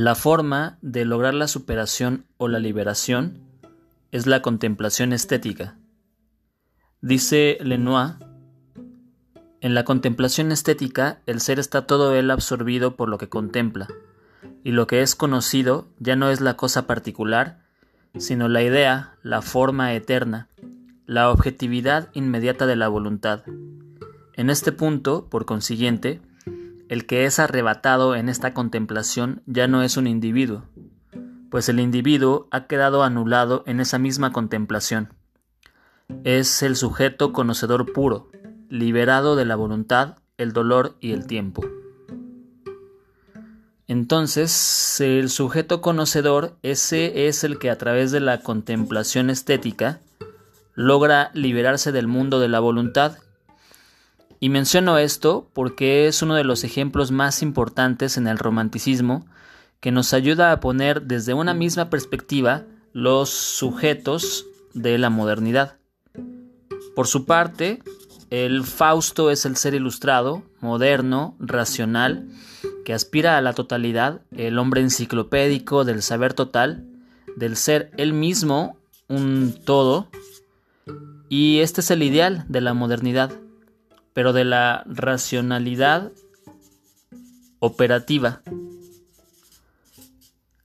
La forma de lograr la superación o la liberación es la contemplación estética. Dice Lenoir, en la contemplación estética el ser está todo él absorbido por lo que contempla, y lo que es conocido ya no es la cosa particular, sino la idea, la forma eterna, la objetividad inmediata de la voluntad. En este punto, por consiguiente, el que es arrebatado en esta contemplación ya no es un individuo, pues el individuo ha quedado anulado en esa misma contemplación. Es el sujeto conocedor puro, liberado de la voluntad, el dolor y el tiempo. Entonces, el sujeto conocedor, ese es el que a través de la contemplación estética logra liberarse del mundo de la voluntad. Y menciono esto porque es uno de los ejemplos más importantes en el romanticismo que nos ayuda a poner desde una misma perspectiva los sujetos de la modernidad. Por su parte, el Fausto es el ser ilustrado, moderno, racional, que aspira a la totalidad, el hombre enciclopédico del saber total, del ser él mismo un todo, y este es el ideal de la modernidad, pero de la racionalidad operativa.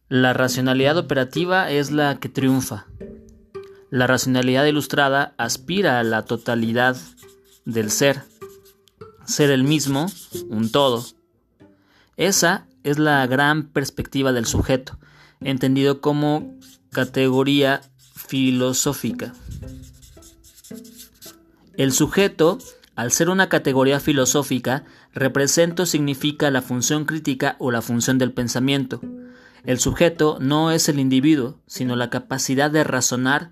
La racionalidad operativa es la que triunfa. La racionalidad ilustrada aspira a la totalidad del ser, ser el mismo, un todo. Esa es la gran perspectiva del sujeto, entendido como categoría filosófica. El sujeto, al ser una categoría filosófica, representa o significa la función crítica o la función del pensamiento. El sujeto no es el individuo, sino la capacidad de razonar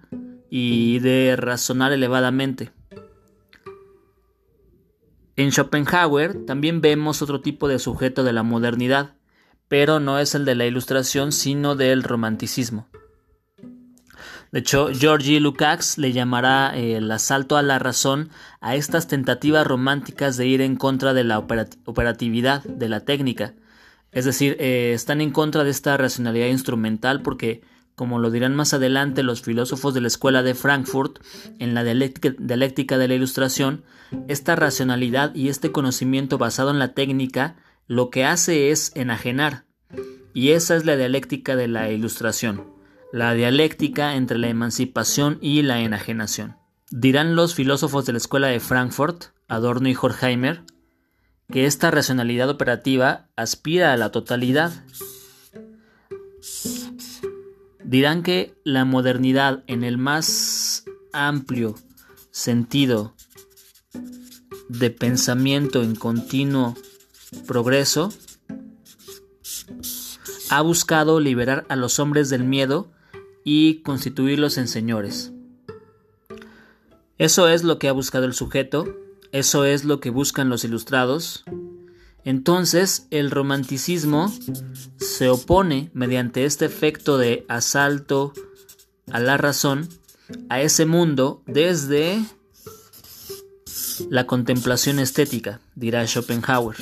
y de razonar elevadamente. En Schopenhauer también vemos otro tipo de sujeto de la modernidad, pero no es el de la ilustración, sino del romanticismo. De hecho, Georgi Lukács le llamará eh, el asalto a la razón a estas tentativas románticas de ir en contra de la operatividad, de la técnica. Es decir, eh, están en contra de esta racionalidad instrumental porque como lo dirán más adelante los filósofos de la Escuela de Frankfurt, en la dialéctica de la Ilustración, esta racionalidad y este conocimiento basado en la técnica lo que hace es enajenar. Y esa es la dialéctica de la Ilustración, la dialéctica entre la emancipación y la enajenación. Dirán los filósofos de la Escuela de Frankfurt, Adorno y Horkheimer, que esta racionalidad operativa aspira a la totalidad dirán que la modernidad en el más amplio sentido de pensamiento en continuo progreso ha buscado liberar a los hombres del miedo y constituirlos en señores. Eso es lo que ha buscado el sujeto, eso es lo que buscan los ilustrados, entonces el romanticismo se opone mediante este efecto de asalto a la razón a ese mundo desde la contemplación estética, dirá Schopenhauer.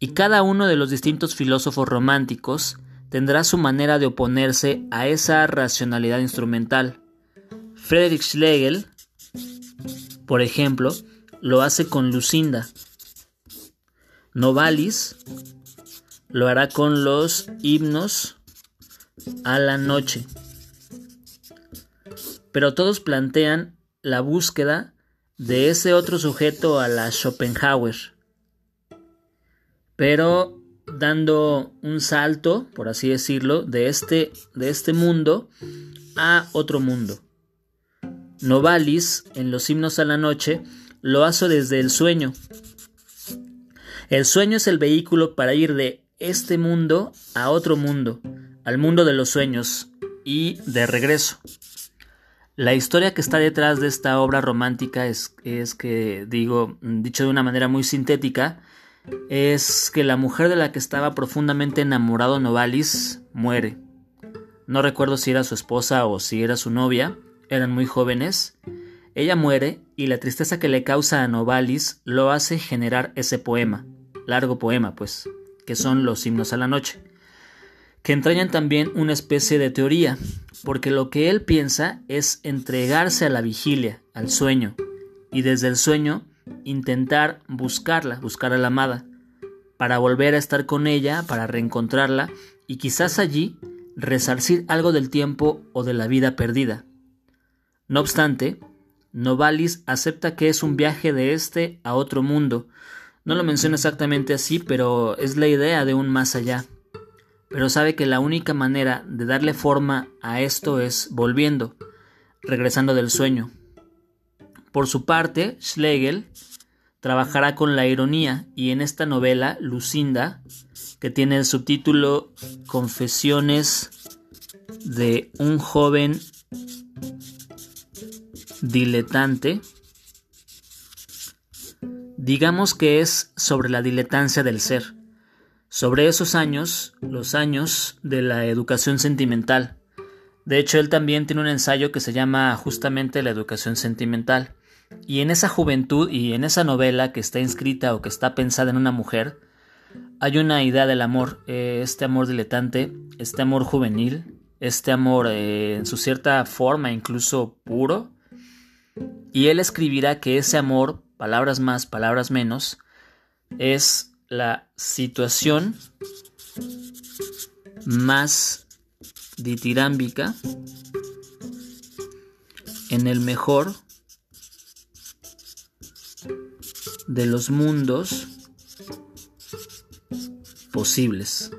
Y cada uno de los distintos filósofos románticos tendrá su manera de oponerse a esa racionalidad instrumental. Friedrich Schlegel, por ejemplo, lo hace con Lucinda, Novalis lo hará con los himnos a la noche. Pero todos plantean la búsqueda de ese otro sujeto a la Schopenhauer. Pero dando un salto, por así decirlo, de este, de este mundo a otro mundo. Novalis, en los himnos a la noche, lo hace desde el sueño, el sueño es el vehículo para ir de este mundo a otro mundo, al mundo de los sueños y de regreso. La historia que está detrás de esta obra romántica es, es que, digo, dicho de una manera muy sintética, es que la mujer de la que estaba profundamente enamorado Novalis muere. No recuerdo si era su esposa o si era su novia, eran muy jóvenes. Ella muere y la tristeza que le causa a Novalis lo hace generar ese poema largo poema, pues, que son los himnos a la noche. que entrañan también una especie de teoría, porque lo que él piensa es entregarse a la vigilia, al sueño, y desde el sueño intentar buscarla, buscar a la amada, para volver a estar con ella, para reencontrarla y quizás allí resarcir algo del tiempo o de la vida perdida. No obstante, Novalis acepta que es un viaje de este a otro mundo. No lo menciona exactamente así, pero es la idea de un más allá. Pero sabe que la única manera de darle forma a esto es volviendo, regresando del sueño. Por su parte, Schlegel trabajará con la ironía y en esta novela, Lucinda, que tiene el subtítulo Confesiones de un joven diletante, digamos que es sobre la diletancia del ser, sobre esos años, los años de la educación sentimental. De hecho, él también tiene un ensayo que se llama justamente La educación sentimental. Y en esa juventud y en esa novela que está inscrita o que está pensada en una mujer, hay una idea del amor, eh, este amor diletante, este amor juvenil, este amor eh, en su cierta forma incluso puro. Y él escribirá que ese amor, palabras más, palabras menos, es la situación más ditirámbica en el mejor de los mundos posibles.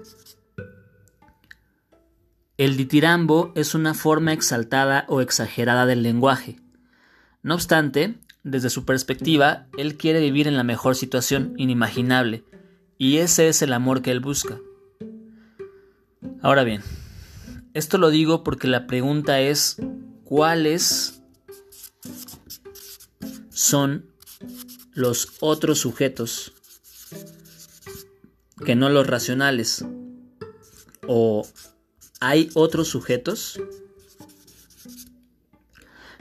El ditirambo es una forma exaltada o exagerada del lenguaje. No obstante, desde su perspectiva, él quiere vivir en la mejor situación inimaginable, y ese es el amor que él busca. Ahora bien, esto lo digo porque la pregunta es, ¿cuáles son los otros sujetos que no los racionales? ¿O hay otros sujetos?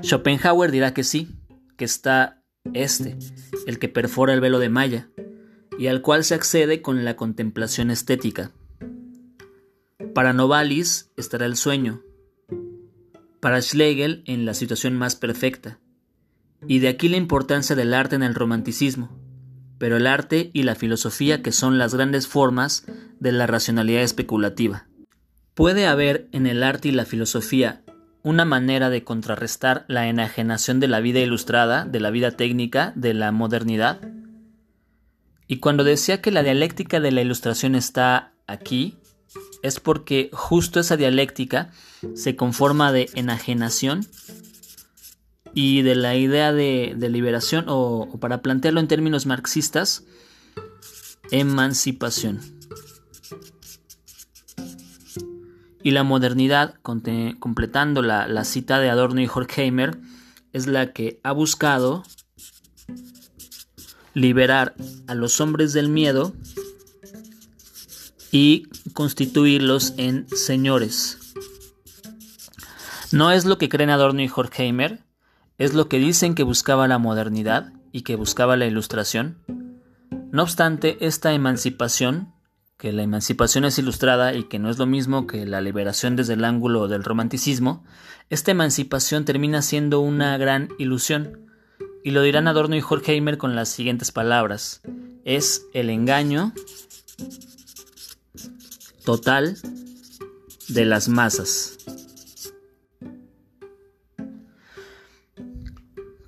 Schopenhauer dirá que sí, que está este, el que perfora el velo de Maya, y al cual se accede con la contemplación estética. Para Novalis estará el sueño, para Schlegel en la situación más perfecta, y de aquí la importancia del arte en el romanticismo, pero el arte y la filosofía que son las grandes formas de la racionalidad especulativa. ¿Puede haber en el arte y la filosofía una manera de contrarrestar la enajenación de la vida ilustrada, de la vida técnica, de la modernidad? Y cuando decía que la dialéctica de la ilustración está aquí, es porque justo esa dialéctica se conforma de enajenación y de la idea de, liberación, o, para plantearlo en términos marxistas, emancipación. Y la modernidad, completando la, la, cita de Adorno y Horkheimer, es la que ha buscado liberar a los hombres del miedo y constituirlos en señores. No es lo que creen Adorno y Horkheimer, es lo que dicen que buscaba la modernidad y que buscaba la ilustración. No obstante, esta emancipación, que la emancipación es ilustrada y que no es lo mismo que la liberación desde el ángulo del romanticismo, esta emancipación termina siendo una gran ilusión. Y lo dirán Adorno y Horkheimer con las siguientes palabras. Es el engaño total de las masas.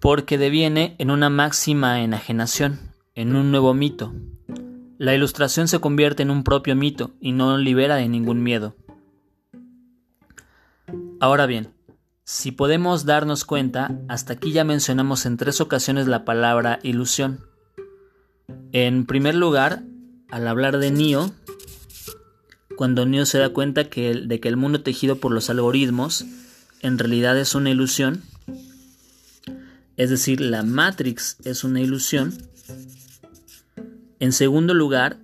Porque deviene en una máxima enajenación, en un nuevo mito. La ilustración se convierte en un propio mito y no libera de ningún miedo. Ahora bien, si podemos darnos cuenta, hasta aquí ya mencionamos en tres ocasiones la palabra ilusión. En primer lugar, al hablar de Neo, cuando Neo se da cuenta de que el mundo tejido por los algoritmos en realidad es una ilusión, es decir, la Matrix es una ilusión. En segundo lugar,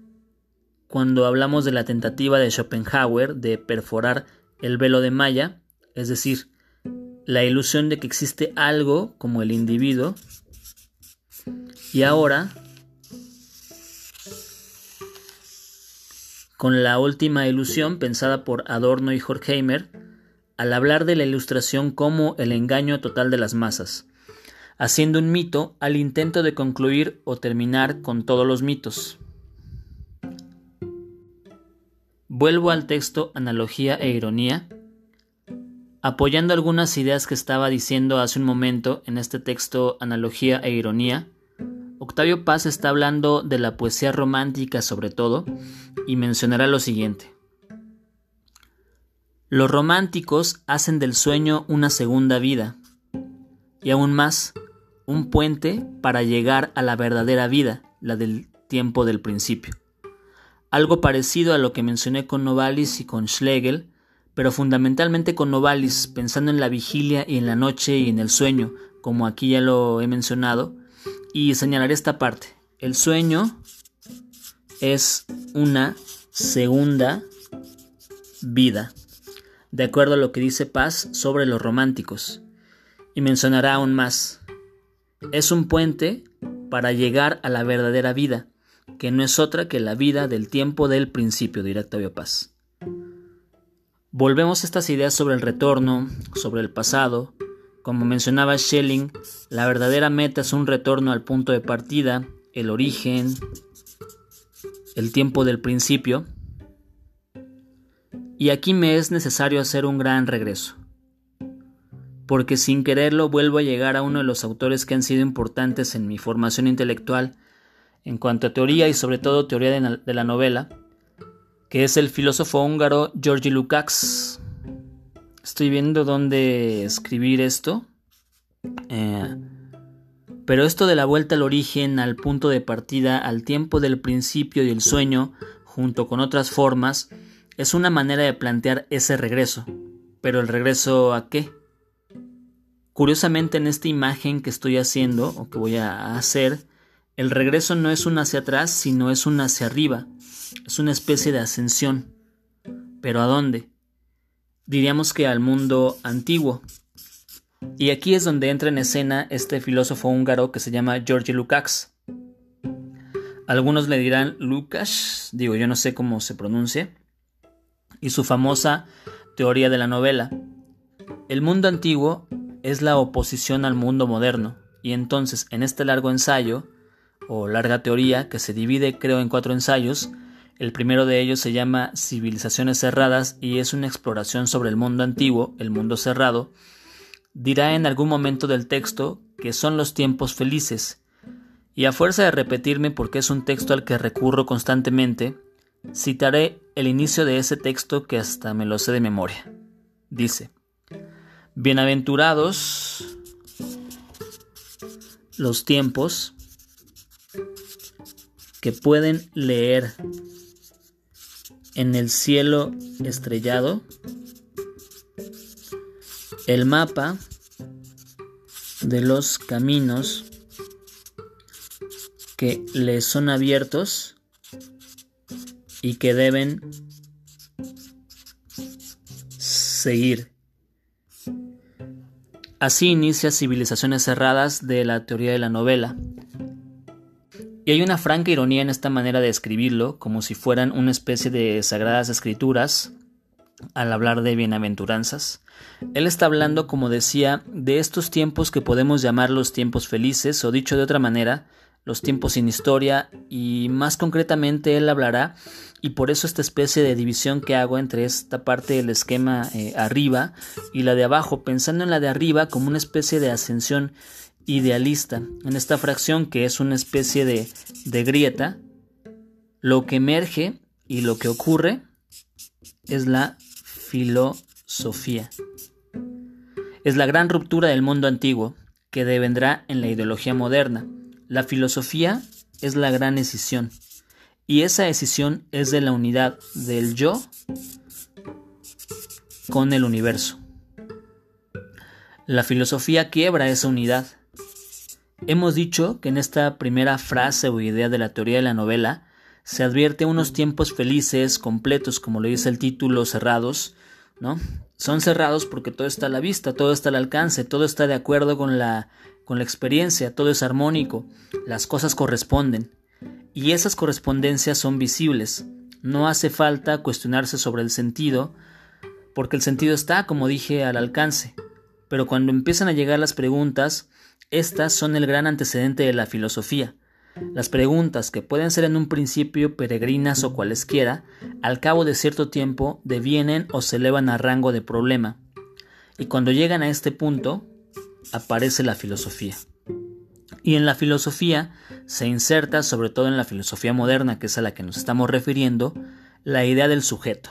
cuando hablamos de la tentativa de Schopenhauer de perforar el velo de Maya, es decir, la ilusión de que existe algo como el individuo, y ahora, con la última ilusión pensada por Adorno y Horkheimer al hablar de la ilustración como el engaño total de las masas, haciendo un mito al intento de concluir o terminar con todos los mitos. Vuelvo al texto Analogía e Ironía, apoyando algunas ideas que estaba diciendo hace un momento en este texto Analogía e Ironía. Octavio Paz está hablando de la poesía romántica sobre todo y mencionará lo siguiente. Los románticos hacen del sueño una segunda vida y aún más, un puente para llegar a la verdadera vida, la del tiempo del principio. Algo parecido a lo que mencioné con Novalis y con Schlegel, pero fundamentalmente con Novalis, pensando en la vigilia y en la noche y en el sueño, como aquí ya lo he mencionado, y señalaré esta parte. El sueño es una segunda vida, de acuerdo a lo que dice Paz sobre los románticos, y mencionará aún más. Es un puente para llegar a la verdadera vida, que no es otra que la vida del tiempo del principio, dirá Octavio Paz. Volvemos a estas ideas sobre el retorno, sobre el pasado. Como mencionaba Schelling, la verdadera meta es un retorno al punto de partida, el origen, el tiempo del principio. Y aquí me es necesario hacer un gran regreso porque sin quererlo vuelvo a llegar a uno de los autores que han sido importantes en mi formación intelectual en cuanto a teoría y sobre todo teoría de, la novela, que es el filósofo húngaro Georgi Lukács. Estoy viendo dónde escribir esto. Eh, pero esto de la vuelta al origen, al punto de partida, al tiempo del principio y el sueño, junto con otras formas, es una manera de plantear ese regreso. Pero el regreso a qué? Curiosamente en esta imagen que estoy haciendo o que voy a hacer, el regreso no es un hacia atrás, sino es un hacia arriba. Es una especie de ascensión. ¿Pero a dónde? Diríamos que al mundo antiguo. Y aquí es donde entra en escena este filósofo húngaro que se llama Georgi Lukács. Algunos le dirán Lukács, digo yo no sé cómo se pronuncia, y su famosa teoría de la novela. El mundo antiguo es la oposición al mundo moderno, y entonces en este largo ensayo, o larga teoría, que se divide creo en cuatro ensayos, el primero de ellos se llama Civilizaciones cerradas y es una exploración sobre el mundo antiguo, el mundo cerrado, dirá en algún momento del texto que son los tiempos felices, y a fuerza de repetirme porque es un texto al que recurro constantemente, citaré el inicio de ese texto que hasta me lo sé de memoria. Dice, Bienaventurados los tiempos que pueden leer en el cielo estrellado el mapa de los caminos que les son abiertos y que deben seguir. Así inicia Civilizaciones Cerradas de la teoría de la novela. Y hay una franca ironía en esta manera de escribirlo, como si fueran una especie de sagradas escrituras, al hablar de bienaventuranzas. Él está hablando, como decía, de estos tiempos que podemos llamar los tiempos felices, o dicho de otra manera, los tiempos sin historia, y más concretamente él hablará y por eso esta especie de división que hago entre esta parte del esquema eh, arriba y la de abajo, pensando en la de arriba como una especie de ascensión idealista. En esta fracción que es una especie de, de grieta, lo que emerge y lo que ocurre es la filosofía. Es la gran ruptura del mundo antiguo que devendrá en la ideología moderna. La filosofía es la gran escisión y esa decisión es de la unidad del yo con el universo. La filosofía quiebra esa unidad. Hemos dicho que en esta primera frase o idea de la teoría de la novela se advierte unos tiempos felices, completos, como lo dice el título, cerrados, ¿no? Son cerrados porque todo está a la vista, todo está al alcance, todo está de acuerdo con la, con la experiencia, todo es armónico, las cosas corresponden y esas correspondencias son visibles. No hace falta cuestionarse sobre el sentido, porque el sentido está, como dije, al alcance. Pero cuando empiezan a llegar las preguntas, estas son el gran antecedente de la filosofía. Las preguntas, que pueden ser en un principio peregrinas o cualesquiera, al cabo de cierto tiempo devienen o se elevan a rango de problema. Y cuando llegan a este punto, aparece la filosofía. Y en la filosofía se inserta, sobre todo en la filosofía moderna, que es a la que nos estamos refiriendo, la idea del sujeto.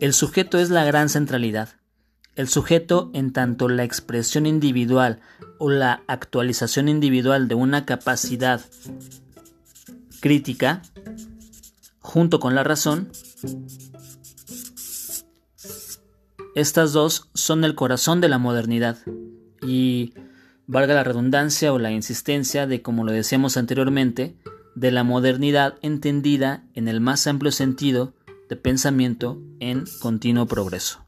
El sujeto es la gran centralidad. El sujeto, en tanto la expresión individual o la actualización individual de una capacidad crítica, junto con la razón, estas dos son el corazón de la modernidad y, valga la redundancia o la insistencia de, como lo decíamos anteriormente, de la modernidad entendida en el más amplio sentido de pensamiento en continuo progreso.